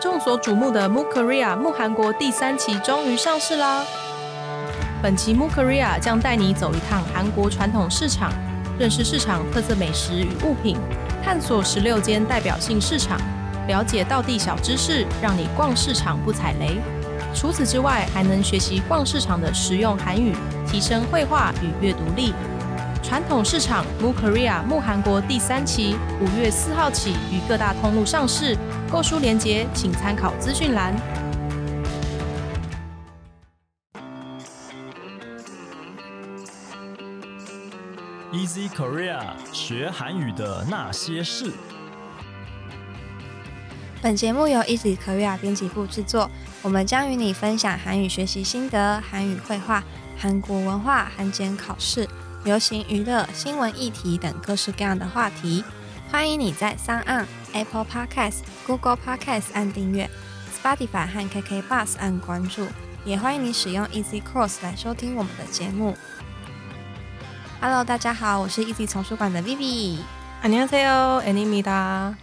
众所瞩目的 Mu Korea 木韩国第三期终于上市啦！本期 Mu Korea 将带你走一趟韩国传统市场，认识市场特色美食与物品，探索十六间代表性市场，了解道地小知识，让你逛市场不踩雷。除此之外，还能学习逛市场的实用韩语，提升绘画与阅读力。传统市场 Mu Korea 木韩国第三期，五月四号起于各大通路上市，购书链接请参考资讯栏。Easy Korea 学韩语的那些事。本节目由 Easy Korea 编辑部制作，我们将与你分享韩语学习心得、韩语绘画、韩国文化、韩检考试、流行娱乐、新闻议题等各式各样的话题。欢迎你在 s o n Apple Podcast、Google Podcast 按订阅，Spotify 和 KK Bus 按关注，也欢迎你使用 Easy Course 来收听我们的节目。Hello，大家好，我是 Easy 丛书馆的 Vivi。 안녕하세요，애니입니다。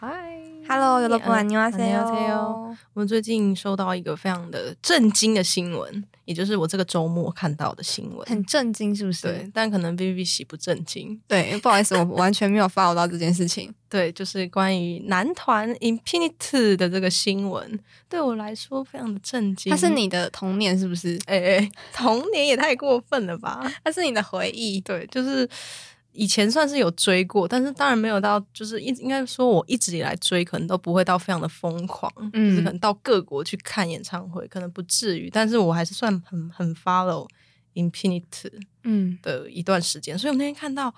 嗨 Hello，여러분 嗯 안녕하세요。 안녕하세요 我们最近收到一个非常的震惊的新闻，也就是我这个周末看到的新闻。很震惊，是不是？对，但可能 B B 喜不震惊。对，不好意思，我完全没有 follow 到这件事情。对，就是关于男团 Infinite 的这个新闻，对我来说非常的震惊。它是你的童年，是不是？哎哎，童年也太过分了吧？它是你的回忆。对，就是 以前算是有追过，但是当然没有到，就是一应该说我一直以来追，可能都不会到非常的疯狂，嗯就是可能到各国去看演唱会，可能不至于，但是我还是算很很 follow Infinite 嗯，的一段时间，所以我那天看到，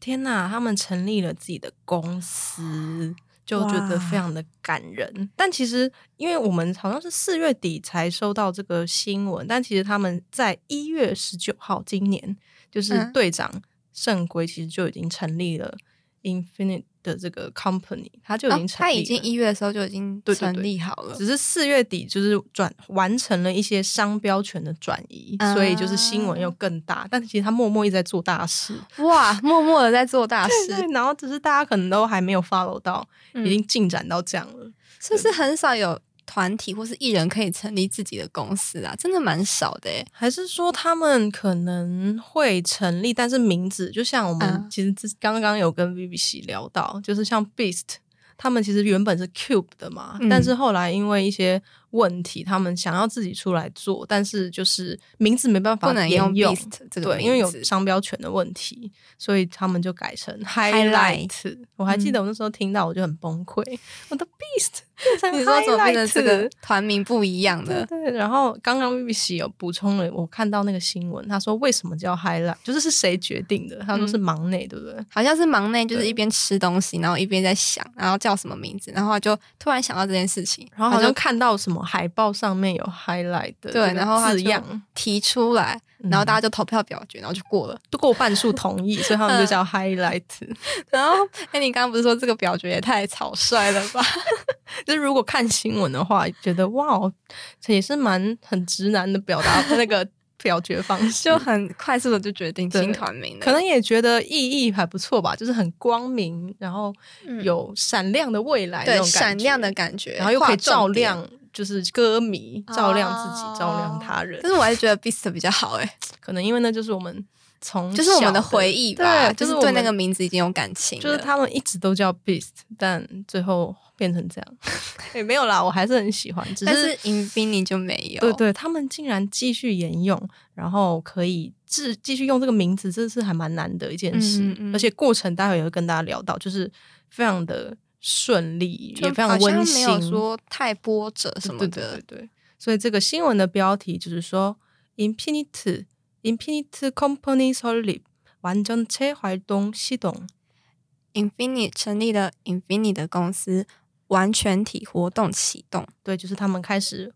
天呐，他们成立了自己的公司。就觉得非常的感人，但其实因为我们好像是四月底才收到这个新闻，但其实他们在一月十九号今年，就是嗯。队长圣圭其实就已经成立了 Infinite 的这个 company，他就已经哦，成立了、它已经一月的时候就已经成立好了。只是四月底就是转完成了一些商标权的转移，啊所以就是新闻又更大。但其实他默默一直在做大事，哇，默默的在做大 对事，然后只是大家可能都还没有 follow 到，嗯已经进展到这样了。是不是很少有团体或是艺人可以成立自己的公司啊？真的蛮少的诶。还是说他们可能会成立，但是名字就像我们嗯其实之刚刚有跟 BBC 聊到，就是像 Beast，他们其实原本是 Cube 的嘛，嗯但是后来因为一些问题，他们想要自己出来做，但是就是名字没办法不能用沿用 Beast 这个对，因为有商标权的问题，所以他们就改成 Highlight Highlight。我还记得我那时候听到我就很崩溃，我的 Beast 变成你说怎么变成这个团名不一样的？对，然后刚刚 BBC 有补充了，我看到那个新闻，他说为什么叫 highlight，就是是谁决定的？他说是忙内，对不对？好像是忙内，就是一边吃东西，然后一边在想，然后叫什么名字，然后就突然想到这件事情，然后好像看到什么海报上面有 highlight 的对，然后字样，提出来，嗯然后大家就投票表决，然后就过了。都过半数同意，所以他们就叫 highlight。然后，哎，你刚刚不是说这个表决也太草率了吧？就是如果看新闻的话，觉得哇，这也是蛮很直男的表达 那个表决方式，就很快速的就决定对新团名，可能也觉得意义还不错吧，就是很光明，然后嗯有闪亮的未来那对闪亮的感觉，然后又可以。照亮，就是歌迷，照亮自己，哦照亮他人。但。是我还是觉得 Beast 比较好哎，可能因为那就是我们从就是我们的回忆吧，就是我对那个名字已经有感情，就是他们一直都叫 Beast，但最后变成这样，也没有啦，我还是很喜欢，只但是 Infinity 就没有，对对，他们竟然继续沿用，然后可以继继续用这个名字，这是还蛮难的一件事，嗯嗯嗯。而且过程待会也会跟大家聊到，就是非常的顺利，就也非常好像温馨，没有说太波折什么对的，对对对，所以这个新闻的标题就是说，Infinite Infinite Company 설립 완전체활동시동。 Infinity 成立了 Infinity 的公司， 完全体活动启动。对，就是他们开始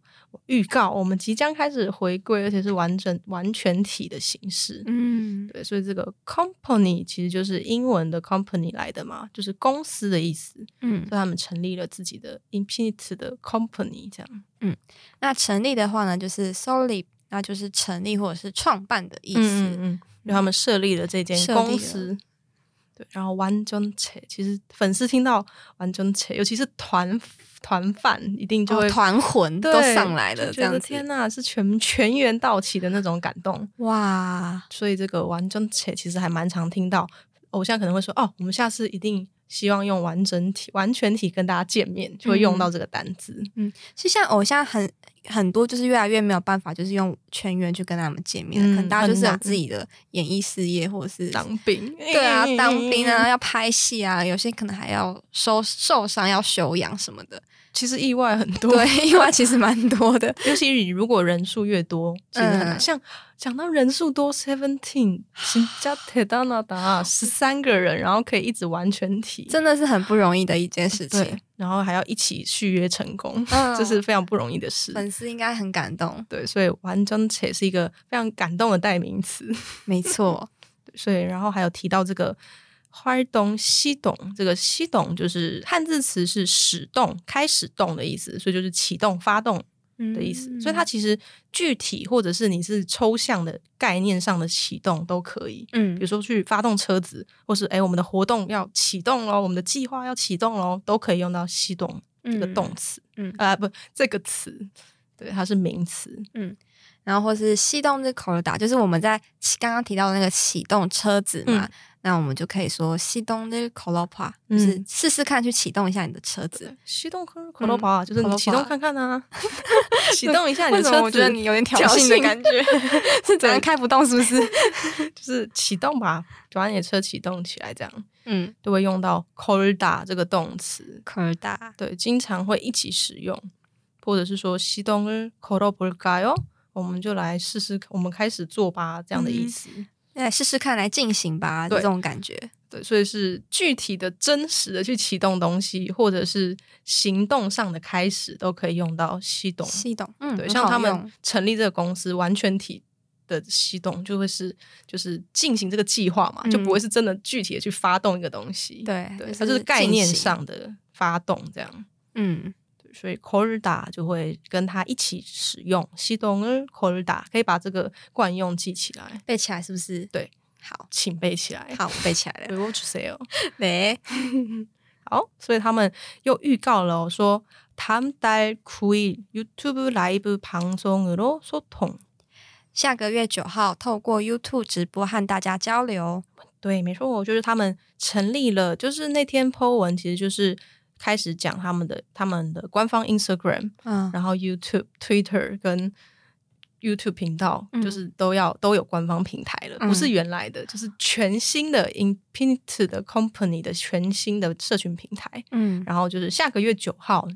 预告，我们即将开始回归，而且是完整完全体的形式。嗯，对，所以这个 company 其实就是英文的 company 来的嘛，就是公司的意思。嗯所以他们成立了自己的 Infinite 的 company，这样。嗯那成立的话呢，就是 solid，那就是成立或者是创办的意思。嗯嗯嗯，就他们设立了这间公司。对，然后完整切，其实粉丝听到完整切，尤其是团团饭，一定就会、哦团魂都上来了，这样子。天呐，是全全员到齐的那种感动。哇，所以这个完整切其实还蛮常听到，偶像可能会说哦，我们下次一定希望用完整体、完全体跟大家见面，就会用到这个单字。嗯其实像偶像很很多，就是越来越没有办法，就是用全员去跟他们见面，嗯可能大家就是有自己的演艺事业，或者是当兵，对啊，当兵啊，要拍戏啊，有些可能还要受受伤要休养什么的。其实意外很多。对，意外其实蛮多的。尤其你如果人数越多，其实很难。嗯像讲到人数多，seventeen，新加铁达纳达十三个人，然后可以一直完全体，真的是很不容易的一件事情。，然后还要一起续约成功，嗯 这是非常不容易的事。粉丝应该很感动，对，所以完整且是一个非常感动的代名词。没错。所以，然后还有提到这个 활 동、 西动，这个西动就是汉字词是始动、开始动的意思，所以就是启动、发动的意思。所以它其实具体或者是你是抽象的概念上的启动都可以。嗯比如说去发动车子，或是诶我们的活动要启动喽，我们的计划要启动喽，都可以用到西动这个动词。嗯啊、不，这个词，对，它是名词。然后或是启动日 colada，就是我们在刚刚提到的那个启动车子嘛，那我们就可以说启动日 colopa，就是试试看去启动一下你的车子。启动 colopa 就是你启动看看啊，启动一下你的车子。我觉得你有点挑衅的感觉，是只能开不动是不是？就是启动吧，把你的车启动起来这样。嗯，都会用到 colada 这个动词 colada，对，经常会一起使用，或者是说启动日 colopargaio。我们就来试试，我们开始做吧，这样的意思。来试试看，来进行吧，对这种感觉。对，所以是具体的、真实的去启动东西，或者是行动上的开始，都可以用到“西动”。启动，嗯，对，像他们成立这个公司，完全体的启动就会是就是进行这个计划嘛，就不会是真的具体的去发动一个东西。对对，它就是概念，上的发动这样。嗯，对所以 corda 就会跟它一起使用，西东尔 corda 可以把这个惯用记起来，背起来是不是？对，好，请背起来。好，背起来了。对，what you say 哦。对，好，所以他们又预告了、哦、说，다음달9일 유튜브 라이브 방송으로 소통。 下个月九号透过 YouTube 直播和大家交流。对，没错，就是他们成立了，就是那天 po 文，其实就是 开始讲他们的他们的官方 Instagram，嗯，然后 YouTube、Twitter 跟 YouTube 频道，嗯就是都要都有官方平台了，嗯不是原来的，就是全新的 Infinite 的 Company 的全新的社群平台。嗯，然后就是下个月九号，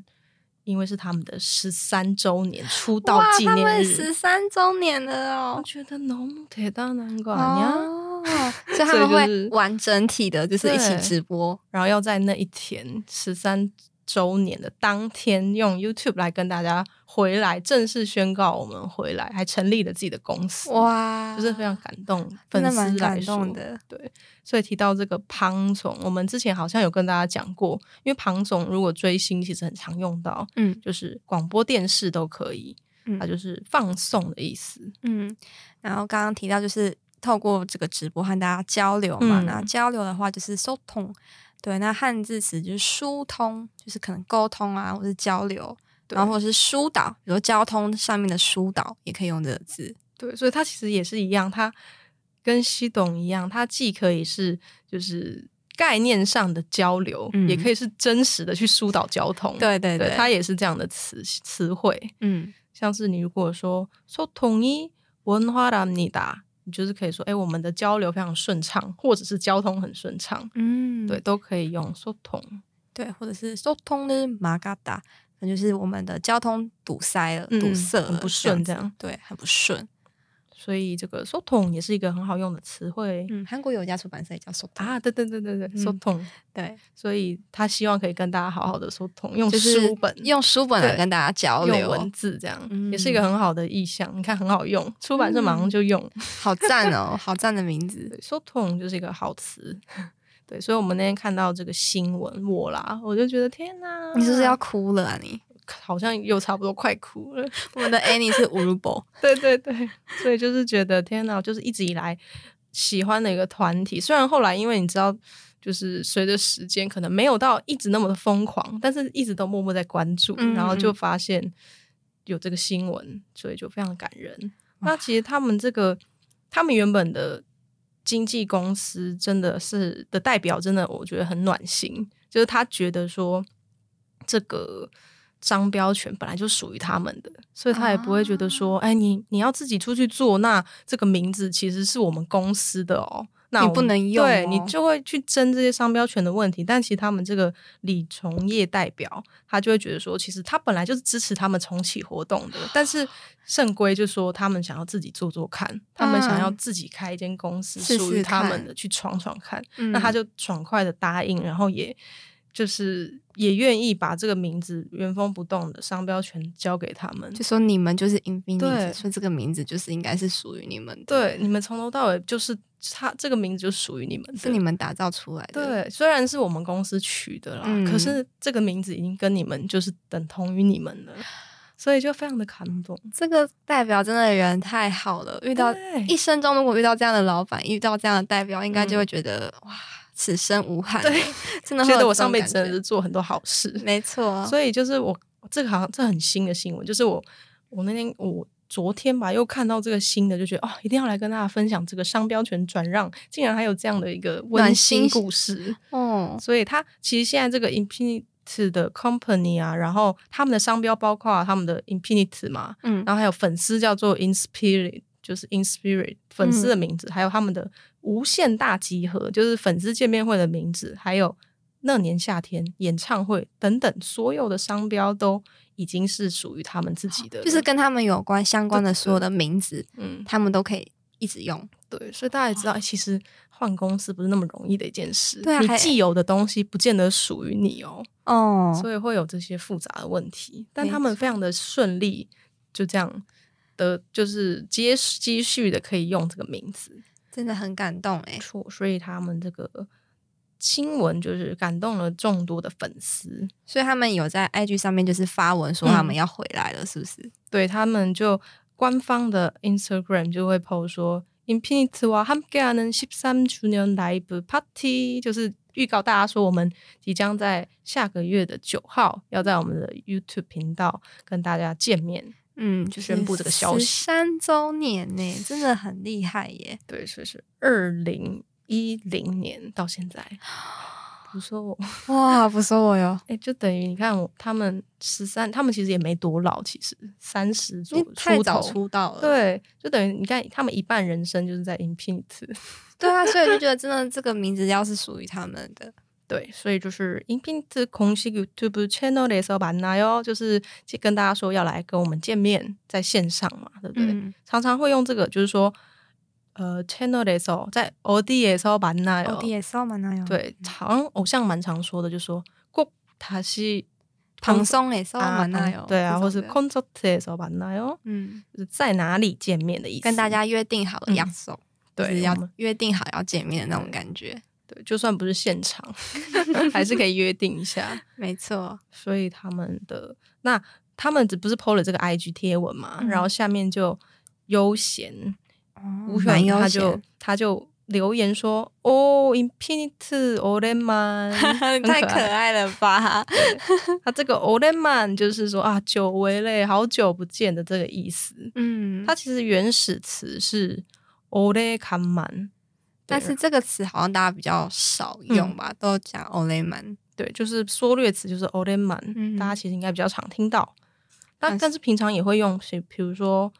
因为是他们的十三周年出道哇，纪念他们日，十三周年了哦。我觉得너무대단한거아니야？哦， 所以他们会所以就是完整体的，就是一起直播。然后要在那一天十三周年的当天，用 YouTube 来跟大家回来正式宣告我们回来，还成立了自己的公司，哇，就是非常感动粉丝来感动说。的。对，所以提到这个庞总，我们之前好像有跟大家讲过，因为庞总如果追星，其实很常用到，嗯就是广播电视都可以，嗯它就是放送的意思。嗯，然后刚刚提到就是透过这个直播和大家交流嘛，那交流的话就是疏通，对，那汉字词就是疏通，就是可能沟通啊，或者是交流，然后或者是疏导，比如交通上面的疏导也可以用这个字，对，所以它其实也是一样，它跟西懂一样，它既可以是就是概念上的交流，也可以是真实的去疏导交通，对对对，它也是这样的词词汇，嗯，像是你如果说说统一文化的你答。你就是可以说，哎，我们的交流非常顺畅，或者是交通很顺畅，嗯，对，都可以用疏通。对，或者是疏通的马嘎达，那就是我们的交通堵塞了、嗯堵塞了，很不顺这这样对，很不顺。所以这个 SOTON 也是一个很好用的词汇。嗯，韩国有一家出版社也叫 “sotong” 啊，对对对对对，“sotong”、对，所以他希望可以跟大家好好的 SOTON，用书本，用书本来跟大家交流，文字这样、也是一个很好的意向。你看，很好用，出版社马上就用，好赞哦，好赞的名字 SOTON 就是一个好词。对，所以我们那天看到这个新闻，我啦，我就觉得天哪，你是不是要哭了啊你？好像又差不多快哭了。我们的 Annie 是 Urubo，对对对，所以就是觉得天哪，就是一直以来喜欢的一个团体。虽然后来因为你知道，就是随着时间可能没有到一直那么的疯狂，但是一直都默默在关注，嗯然后就发现有这个新闻，所以就非常感人。那其实他们这个，他们原本的经纪公司真的是的代表，真的我觉得很暖心，就是他觉得说这个商标权本来就属于他们的，所以他也不会觉得说，哎，你你要自己出去做，那这个名字其实是我们公司的哦。那你不能用对哦你就会去争这些商标权的问题。但其实他们这个李从业代表，他就会觉得说，其实他本来就是支持他们重启活动的，但是 圣规就说他们想要自己做做看，他们想要嗯自己开一间公司属于他们的，去闯闯看。嗯那他就爽快的答应，然后也就是也愿意把这个名字原封不动的商标权交给他们。就说你们就是 Infinity，对所以这个名字就是应该是属于你们的，，对，你们从头到尾就是他这个名字就属于你们，是你们打造出来的。对，虽然是我们公司取的啦，嗯可是这个名字已经跟你们就是等同于你们了，所以就非常的感动。这个代表真的人太好了，遇到一生中如果遇到这样的老板，遇到这样的代表，应该就会觉得、哇，此生无憾。对，真的觉得我上辈子真的是做很多好事，没错，所以就是我这个好像这很新的新闻，就是我我那天我昨天吧又看到这个新的，就觉得哦，一定要来跟大家分享这个商标权转让，竟然还有这样的一个温暖馨心故事。哦，所以它其实现在这个 Infinite 的 company 啊，然后他们的商标包括他们的 Infinite 嘛，嗯，然后还有粉丝叫做 Inspirit，就是 Inspirit 粉丝的名字，还有他们的无限大集合，就是粉丝见面会的名字，还有那年夏天演唱会等等，所有的商标都已经是属于他们自己的，就是跟他们有关相关的所有的名字，嗯，他们都可以一直用。对，所以大家也知道，其实换公司不是那么容易的一件事，你对啊还既有的东西不见得属于你哦。哦，所以会有这些复杂的问题，但他们非常的顺利，就这样的就是接继续的可以用这个名字，真的很感动哎。错，所以他们这个新闻就是感动了众多的粉丝，所以他们有在 IG 上面就是发文说他们要回来了，是不是？对他们就官方的 Instagram 就会 po 说。인피니트와 함께하는 13주년 라이브 파티，就是预告大家说，我们即将在下个月的九号要在我们的 YouTube 频道跟大家见面。 嗯，就是宣布这个消息三周年呢，真的很厉害耶！对，所以是二零一零年到现在。不说我，哇，不说我哟，哎、就等于你看我他们十三，他们其实也没多老，其实三十左你太早。出道了，对，就等于你看他们一半人生就是在 Infinite。对啊，所以就觉得真的这个名字要是属于他们的，对，所以就是音频的空隙 YouTube channel 的时候吧那哟，就是去跟大家说要来跟我们见面，在线上嘛，对不对？常常会用这个，就是说，呃，channel 的时候在 O D 的时候版那哟，O D 的时候版那哟，对，常偶像蛮常说的，就说过他是唐宋的时候版那哟，对啊，或是 concert 的时候版那哟，嗯，就是在哪里见面的意思，跟大家约定好了样式、对，要约定好要见面的那种感觉。对，就算不是现场，还是可以约定一下。没错，所以他们的那他们只不是 PO 了这个 IG 贴文嘛，然后下面就悠闲，吴璇、哦、他就他就留言说：“哦，Infinite o l e m a n 太可爱了吧！” 他这个 o l e m a n 就是说啊，久违嘞，好久不见的这个意思。嗯，他其实原始词是 o l e k a m a n 但是这个词好像大家比较少用吧都讲 o l e m a n 对就是缩略词就是 o l e m a n 大家其实应该比较常听到。但但是平常也会用谁比如说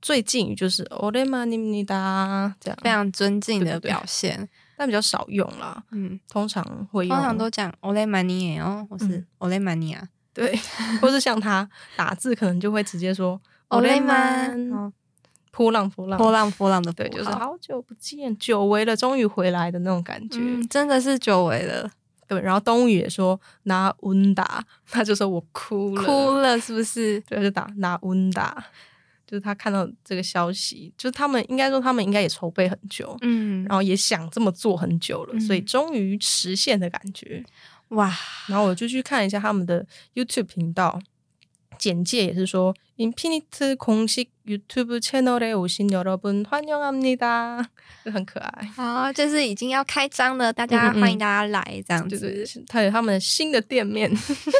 最近就是 olemenimida 这样非常尊敬的表现。但比较少用啦嗯通常会通常都讲 olemenian 哦或是 olemenia 对或是像他打字可能就会直接说 o l e m a n 波浪波浪。波浪波浪的对，就是好，久不见，久违了，终于回来的那种感觉。嗯，真的是久违了，对，然后东宇也说拿温达，他就说我哭了，哭了是不是？对，就打拿温达，就是他看到这个消息，就是他们应该说他们应该也筹备很久，嗯，然后也想这么做很久了，所以嗯终于实现的感觉。哇，然后我就去看一下他们的 YouTube 频道，简介也是说 ，Infinite 공식 YouTube 채널에 오신 여러분 환영합니다，就很可爱。好，就是已经要开张了，大家嗯嗯嗯欢迎大家来这样子，对对，对他有他们的新的店面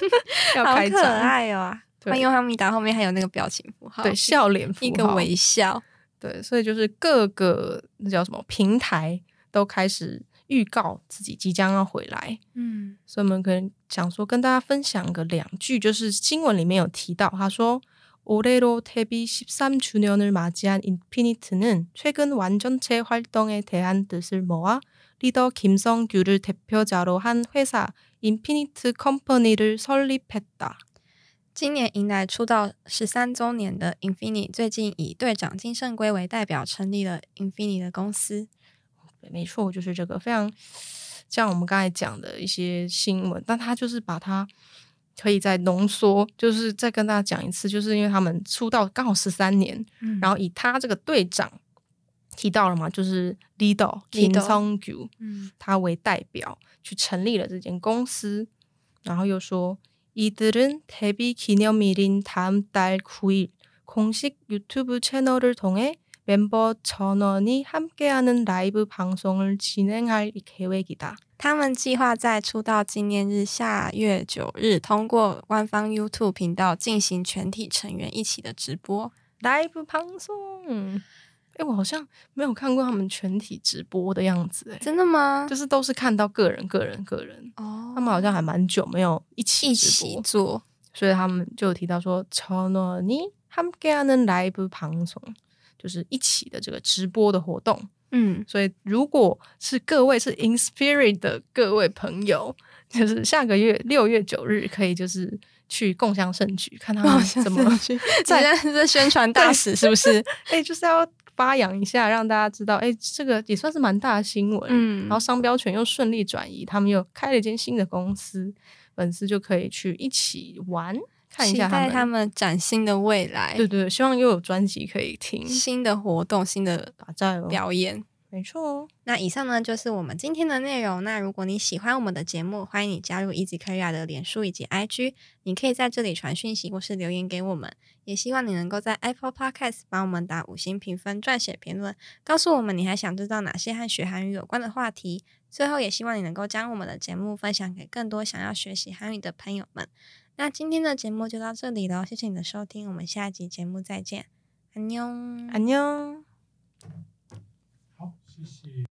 要好可开张，爱哦！对欢迎哈密达后面还有那个表情符号，对笑脸符一个号微笑，对，所以就是各个那叫什么平台都开始预告自己即将要回来，嗯所以我们可能想说跟大家分享个两句，就是新闻里面有提到，他说。 올해로 데뷔 13주년을 맞이한 인피니트는 최근 완전체 활동에 대한 뜻을 모아 리더 김성규를 대표자로 한 회사 인피니트 컴퍼니를 설립했다. 今年迎来出道十三周年的 Infinity，最近以队长金圣圭为代表成立了 Infinity 的公司。对，没错，就是这个非常像我们刚才讲的一些新闻，但他就是把它 可以再浓缩，就是再跟大家讲一次，就是因为他们出道刚好十三年，嗯然后以他这个队长提到了嘛，就是 Lido Kim Lido Song Gyu 嗯他为代表去成立了这间公司，然后又说이들은 데뷔 기념일인 다음 달 9일 공식 유튜브 채널을 통해 멤버 전원이 함께하는 라이브 방송을 진행할 계획이다. 他们计划在出道纪念日下月九日，通过官方 YouTube 频道进行全体成员一起的直播。 라이브 방송. 哎，我好像没有看过他们全体直播的样子，哎，真的吗？就是都是看到个人、个人、个人，哦他们好像还蛮久没有一起一直播，起做。所以他们就有提到说，전원이함께하는 라이브 방송， 就是一起的这个直播的活动。嗯，所以，如果是各位是 In Spirit 的各位朋友，就是下个月六月九日可以就是去共享盛举，看他们怎么去在 宣传大使是不是？哎、就是要发扬一下，让大家知道，哎、这个也算是蛮大的新闻。嗯然后商标权又顺利转移，他们又开了一间新的公司，粉丝就可以去一起玩，看一期下他们。待他们崭新的未来，对对，希望又有专辑可以听，新的活动、新的打在哦，表演。没错哦。那以上呢就是我们今天的内容。那如果你喜欢我们的节目，欢迎你加入 Easy Korea 的脸书以及 IG，你可以在这里传讯息或是留言给我们。也希望你能够在 Apple Podcast 帮我们打五星评分、撰写评论，告诉我们你还想知道哪些和学韩语有关的话题。最后，也希望你能够将我们的节目分享给更多想要学习韩语的朋友们。那今天的节目就到这里了，谢谢你的收听，我们下一集节目再见，安妞，安妞。好，谢谢。